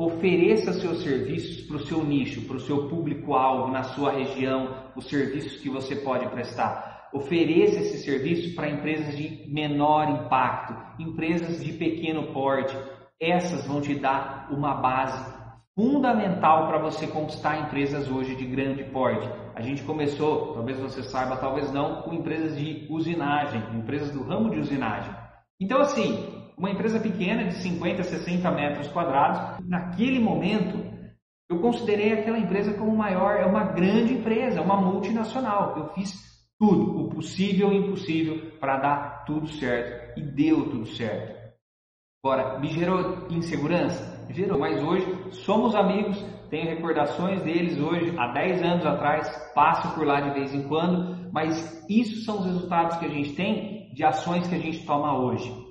ofereça seus serviços para o seu nicho, para o seu público-alvo, na sua região, os serviços que você pode prestar. Ofereça esse serviço para empresas de menor impacto, empresas de pequeno porte. Essas vão te dar uma base fundamental para você conquistar empresas hoje de grande porte. A gente começou, talvez você saiba, talvez não, com empresas de usinagem, empresas do ramo de usinagem. Então, assim, uma empresa pequena de 50, 60 metros quadrados, naquele momento, eu considerei aquela empresa como maior, é uma grande empresa, uma multinacional. Eu fiz tudo, o possível e o impossível, para dar tudo certo. E deu tudo certo. Agora, me gerou insegurança? Gerou, mas hoje somos amigos, tenho recordações deles hoje, há 10 anos atrás, passo por lá de vez em quando, mas isso são os resultados que a gente tem de ações que a gente toma hoje.